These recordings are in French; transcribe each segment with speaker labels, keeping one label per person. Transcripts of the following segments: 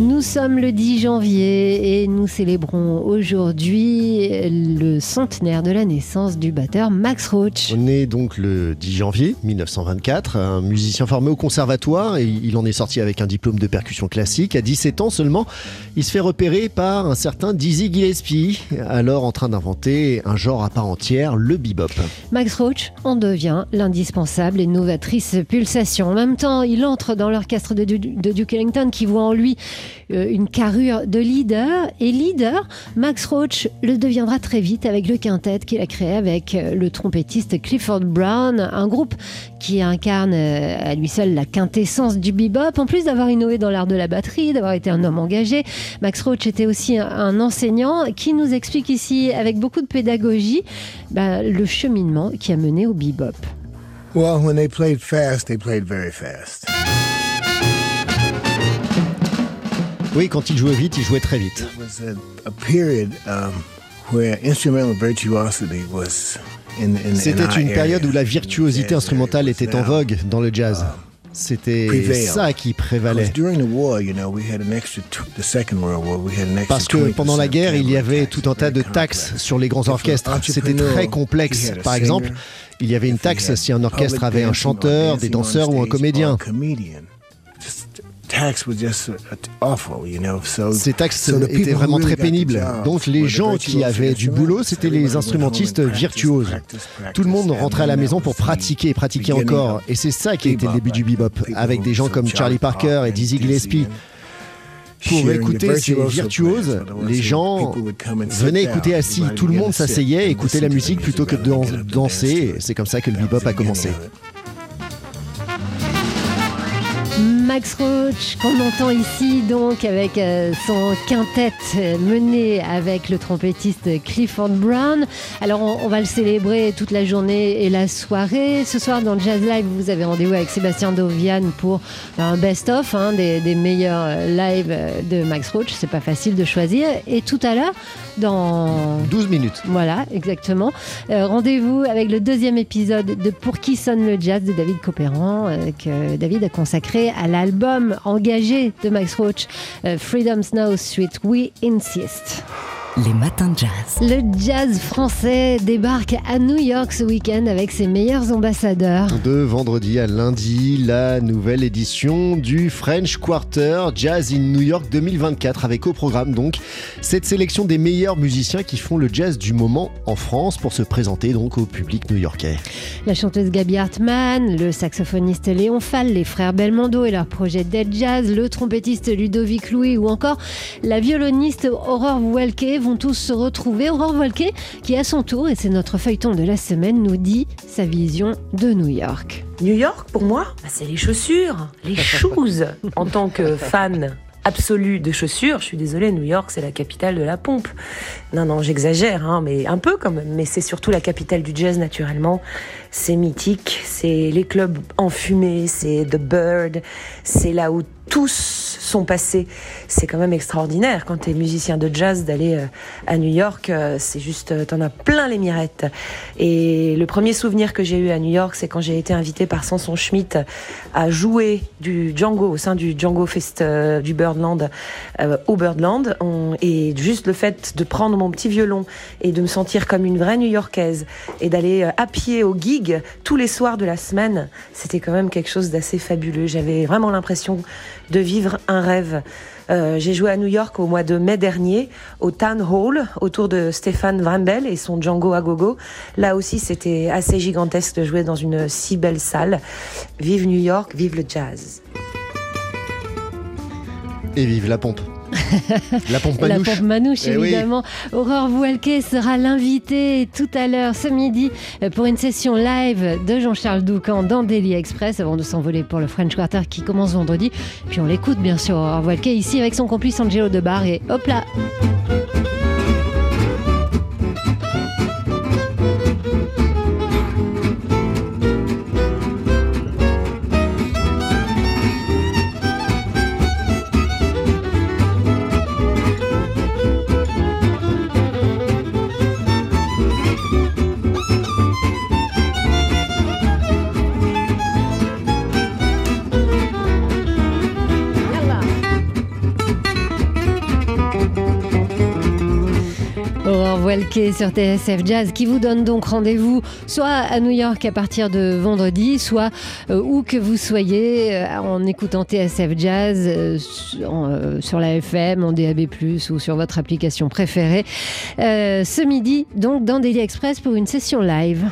Speaker 1: Nous sommes le 10 janvier et nous célébrons aujourd'hui le centenaire de la naissance du batteur Max Roach.
Speaker 2: On est donc le 10 janvier 1924, un musicien formé au conservatoire et il en est sorti avec un diplôme de percussion classique. À 17 ans seulement, il se fait repérer par un certain Dizzy Gillespie, alors en train d'inventer un genre à part entière, le bebop.
Speaker 1: Max Roach en devient l'indispensable et novatrice pulsation. En même temps, il entre dans l'orchestre de, de Duke Ellington qui voit en lui une carrure de leader. Et leader, Max Roach le deviendra très vite avec le quintet qu'il a créé avec euh, le trompettiste Clifford Brown, un groupe qui incarne euh, à lui seul la quintessence du bebop. En plus d'avoir innové dans l'art de la batterie, d'avoir été un homme engagé, Max Roach était aussi un enseignant qui nous explique ici avec beaucoup de pédagogie bah, le cheminement qui a mené au bebop.
Speaker 2: Oui, quand il jouait vite, il jouait très vite. C'était une période où la virtuosité instrumentale était en vogue dans le jazz. Um, C'était ça qui prévalait. Parce que pendant la guerre, il y avait tout un tas de taxes sur les grands orchestres. C'était très complexe. Par exemple, il y avait une taxe si un orchestre avait un chanteur, des danseurs ou un comédien. Ces taxes étaient vraiment très pénibles. Donc les gens qui avaient du boulot, c'était les instrumentistes virtuoses. Tout le monde rentrait à la maison pour pratiquer et pratiquer encore. Et c'est ça qui a été le début du bebop, avec des gens comme Charlie Parker et Dizzy Gillespie. Pour écouter ces virtuoses, les gens venaient écouter assis. Tout le monde s'asseyait, écoutait la musique plutôt que de danser. C'est comme ça que le bebop a commencé.
Speaker 1: Max Roach, qu'on entend ici donc avec euh, son quintet mené avec le trompettiste Clifford Brown. Alors on, va le célébrer toute la journée et la soirée. Ce soir dans le Jazz Live, vous avez rendez-vous avec Sébastien Dovian pour un best-of hein, des, meilleurs lives de Max Roach. C'est pas facile de choisir. Et tout à l'heure, dans
Speaker 2: 12 minutes.
Speaker 1: Voilà, exactement. Euh, rendez-vous avec le deuxième épisode de Pour qui sonne le jazz de David Copéran, euh, que David a consacré à l'album engagé de Max Roach, euh, Freedom's Now Suite We Insist.
Speaker 3: Les matins de jazz.
Speaker 1: Le jazz français débarque à New York ce week-end avec ses meilleurs ambassadeurs.
Speaker 2: De vendredi à lundi, la nouvelle édition du French Quarter Jazz in New York 2024 avec au programme donc cette sélection des meilleurs musiciens qui font le jazz du moment en France pour se présenter donc au public new-yorkais.
Speaker 1: La chanteuse Gabi Hartmann, le saxophoniste Léon Fall, les frères Belmondo et leur projet Dead Jazz, le trompettiste Ludovic Louis ou encore la violoniste Aurore Welke vont tous se retrouver. Aurore Volquet, qui à son tour, et c'est notre feuilleton de la semaine, nous dit sa vision de New York.
Speaker 4: New York, pour moi, bah, c'est les chaussures, les shoes. en tant que fan absolu de chaussures. Je suis désolée, New York, c'est la capitale de la pompe. Non, non, j'exagère, hein, mais un peu quand même. Mais c'est surtout la capitale du jazz, naturellement. C'est mythique, c'est les clubs enfumés, c'est The Bird, c'est là où tous sont passés. C'est quand même extraordinaire quand tu es musicien de jazz d'aller euh, à New York. Euh, c'est juste, euh, t'en as plein les mirettes. Et le premier souvenir que j'ai eu à New York, c'est quand j'ai été invité par Samson Schmidt à jouer du Django au sein du Django Fest du Birdland au Birdland. et juste le fait de prendre mon petit violon et de me sentir comme une vraie New-Yorkaise et d'aller à pied au gig tous les soirs de la semaine, c'était quand même quelque chose d'assez fabuleux. J'avais vraiment l'impression de vivre un rêve. Euh, j'ai joué à New York au mois de mai dernier au Town Hall autour de Stéphane Vrambel et son Django à gogo. Là aussi, c'était assez gigantesque de jouer dans une si belle salle. Vive New York, vive le jazz.
Speaker 2: Et vive la pompe. La pompe manouche.
Speaker 1: La pompe manouche, eh évidemment. Aurore Voualquet sera l'invitée tout à l'heure, ce midi, pour une session live de Jean-Charles Doucan dans Daily Express avant de s'envoler pour le French Quarter qui commence vendredi. Puis on l'écoute, bien sûr, Aurore Voualquet, ici avec son complice Angelo Debar. Et hop là! Walker sur TSF Jazz qui vous donne donc rendez-vous soit à New York à partir de vendredi, soit euh, où que vous soyez euh, en écoutant TSF Jazz euh, sur la FM, en DAB+, ou sur votre application préférée. ce midi, donc dans Daily Express pour une session live.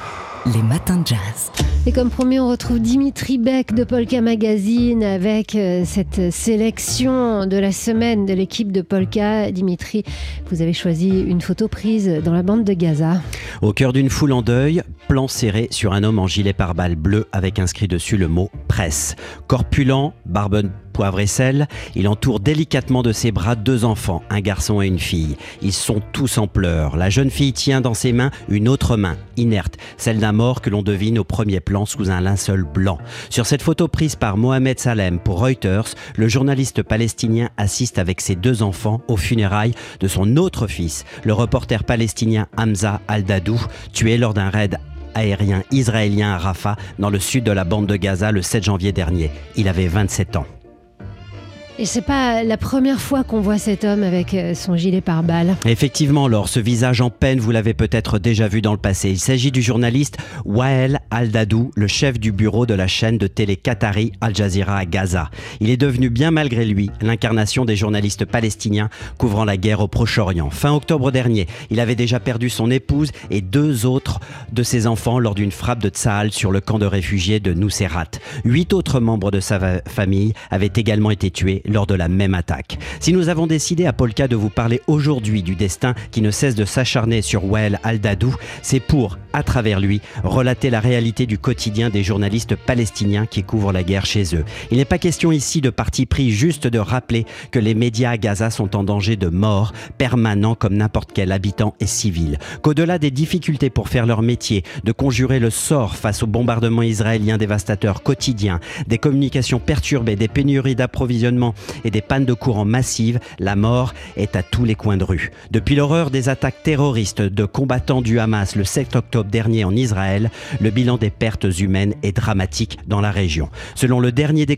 Speaker 3: Les matins de jazz.
Speaker 1: Et comme promis, on retrouve Dimitri Beck de Polka Magazine avec euh, cette sélection de la semaine de l'équipe de Polka. Dimitri, vous avez choisi une photo prise dans la bande de Gaza.
Speaker 5: Au cœur d'une foule en deuil, plan serré sur un homme en gilet pare-balles bleu avec inscrit dessus le mot presse. Corpulent, barbe poivre et sel, il entoure délicatement de ses bras deux enfants, un garçon et une fille. Ils sont tous en pleurs. La jeune fille tient dans ses mains une autre main, inerte, celle d'un mort que l'on devine au premier plan sous un linceul blanc. Sur cette photo prise par Mohamed Salem pour Reuters, le journaliste palestinien assiste avec ses deux enfants aux funérailles de son autre fils, le reporter palestinien Hamza Al-Dadou, tué lors d'un raid aérien israélien à Rafah, dans le sud de la bande de Gaza, le 7 janvier dernier. Il avait 27 ans.
Speaker 1: Et c'est pas la première fois qu'on voit cet homme avec euh, son gilet pare-balles.
Speaker 5: Effectivement, Laure, ce visage en peine, vous l'avez peut-être déjà vu dans le passé. Il s'agit du journaliste Wael Al-Dadou, le chef du bureau de la chaîne de télé Qatari Al Jazeera à Gaza. Il est devenu, bien malgré lui, l'incarnation des journalistes palestiniens couvrant la guerre au Proche-Orient. Fin octobre dernier, il avait déjà perdu son épouse et deux autres de ses enfants lors d'une frappe de Tsahal sur le camp de réfugiés de Nuseirat. Huit autres membres de sa famille avaient également été tués lors de la même attaque. Si nous avons décidé à Polka de vous parler aujourd'hui du destin qui ne cesse de s'acharner sur Wael al-Dadou, c'est pour, à travers lui, relater la réalité du quotidien des journalistes palestiniens qui couvrent la guerre chez eux. Il n'est pas question ici de parti pris, juste de rappeler que les médias à Gaza sont en danger de mort permanent comme n'importe quel habitant et civil. Qu'au-delà des difficultés pour faire leur métier, de conjurer le sort face aux bombardements israéliens dévastateurs quotidiens, des communications perturbées, des pénuries d'approvisionnement et des pannes de courant massives, la mort est à tous les coins de rue. Depuis l'horreur des attaques terroristes de combattants du Hamas le 7 octobre dernier en Israël, le bilan des pertes humaines est dramatique dans la région. Selon le dernier des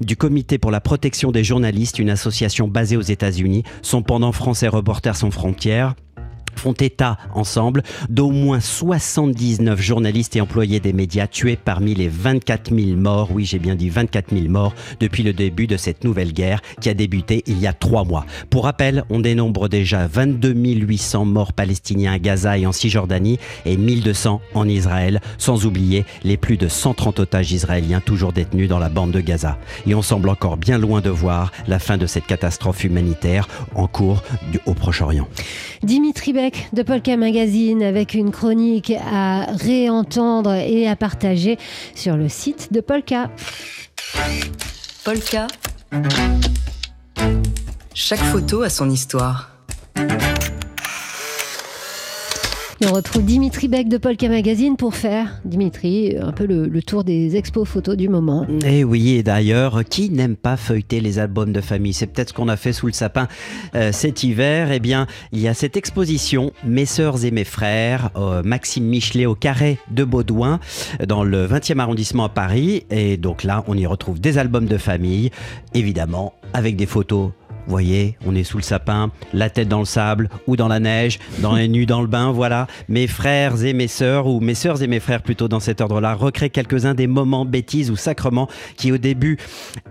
Speaker 5: du Comité pour la protection des journalistes, une association basée aux États-Unis, son pendant français Reporters sans frontières, font état ensemble d'au moins 79 journalistes et employés des médias tués parmi les 24 000 morts, oui j'ai bien dit 24 000 morts, depuis le début de cette nouvelle guerre qui a débuté il y a trois mois. Pour rappel, on dénombre déjà 22 800 morts palestiniens à Gaza et en Cisjordanie et 1200 en Israël, sans oublier les plus de 130 otages israéliens toujours détenus dans la bande de Gaza. Et on semble encore bien loin de voir la fin de cette catastrophe humanitaire en cours au Proche-Orient.
Speaker 1: De Polka Magazine avec une chronique à réentendre et à partager sur le site de Polka.
Speaker 3: Polka. Chaque photo a son histoire.
Speaker 1: On retrouve Dimitri Beck de Polka Magazine pour faire, Dimitri, un peu le, tour des expos photos du moment.
Speaker 5: Et eh oui, et d'ailleurs, qui n'aime pas feuilleter les albums de famille? C'est peut-être ce qu'on a fait sous le sapin euh, cet hiver. Eh bien, il y a cette exposition, Mes sœurs et mes frères, Maxime Michelet au Carré de Baudouin, dans le 20e arrondissement à Paris. Et donc là, on y retrouve des albums de famille, évidemment, avec des photos voyez, on est sous le sapin, la tête dans le sable ou dans la neige, dans les nues dans le bain, voilà. Mes frères et mes sœurs, ou mes sœurs et mes frères plutôt dans cet ordre-là, recréent quelques-uns des moments bêtises ou sacrements qui au début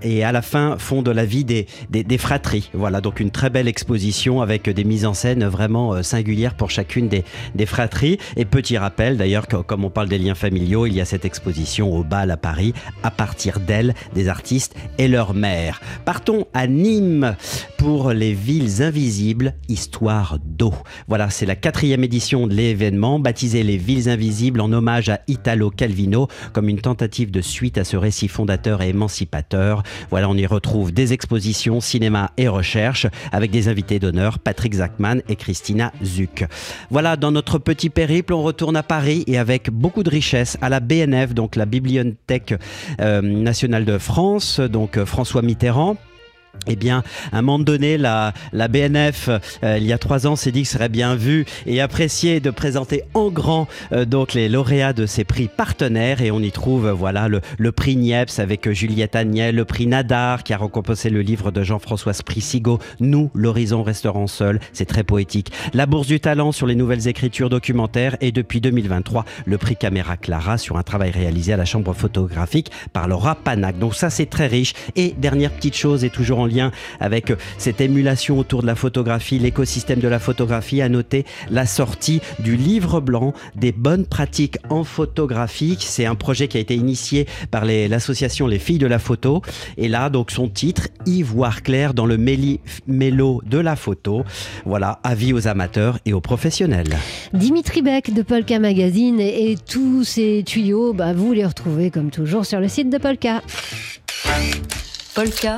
Speaker 5: et à la fin font de la vie des, des, fratries. Voilà, donc une très belle exposition avec des mises en scène vraiment euh, singulières pour chacune des, des fratries. Et petit rappel d'ailleurs, comme on parle des liens familiaux, il y a cette exposition au bal à Paris à partir d'elles, des artistes et leurs mères. Partons à Nîmes pour les villes invisibles, histoire d'eau. Voilà, c'est la quatrième édition de l'événement, baptisé les villes invisibles en hommage à Italo Calvino, comme une tentative de suite à ce récit fondateur et émancipateur. Voilà, on y retrouve des expositions, cinéma et recherche, avec des invités d'honneur, Patrick Zachman et Christina Zuck. Voilà, dans notre petit périple, on retourne à Paris et avec beaucoup de richesse à la BNF, donc la Bibliothèque euh, nationale de France, donc euh, François Mitterrand eh bien, à un moment donné, la, la BNF, euh, il y a trois ans, s'est dit que ce serait bien vu et apprécié de présenter en grand euh, donc les lauréats de ces prix partenaires. Et on y trouve voilà le, prix Niepce avec Juliette Agnel, le prix Nadar qui a récompensé le livre de Jean-François Sprissigo, Nous, l'horizon resteront seul. C'est très poétique. La Bourse du Talent sur les nouvelles écritures documentaires et depuis 2023, le prix Caméra Clara sur un travail réalisé à la Chambre photographique par Laura Panac. Donc ça, c'est très riche. Et dernière petite chose, et toujours en lien avec cette émulation autour de la photographie, l'écosystème de la photographie, a noté la sortie du livre blanc des bonnes pratiques en photographie. C'est un projet qui a été initié par l'association les, Filles de la Photo. Et là, donc, son titre, Ivoire clair dans le mélo de la photo. Voilà, avis aux amateurs et aux professionnels.
Speaker 1: Dimitri Beck de Polka Magazine et, tous ces tuyaux, bah, vous les retrouvez comme toujours sur le site de Polka.
Speaker 3: Polka.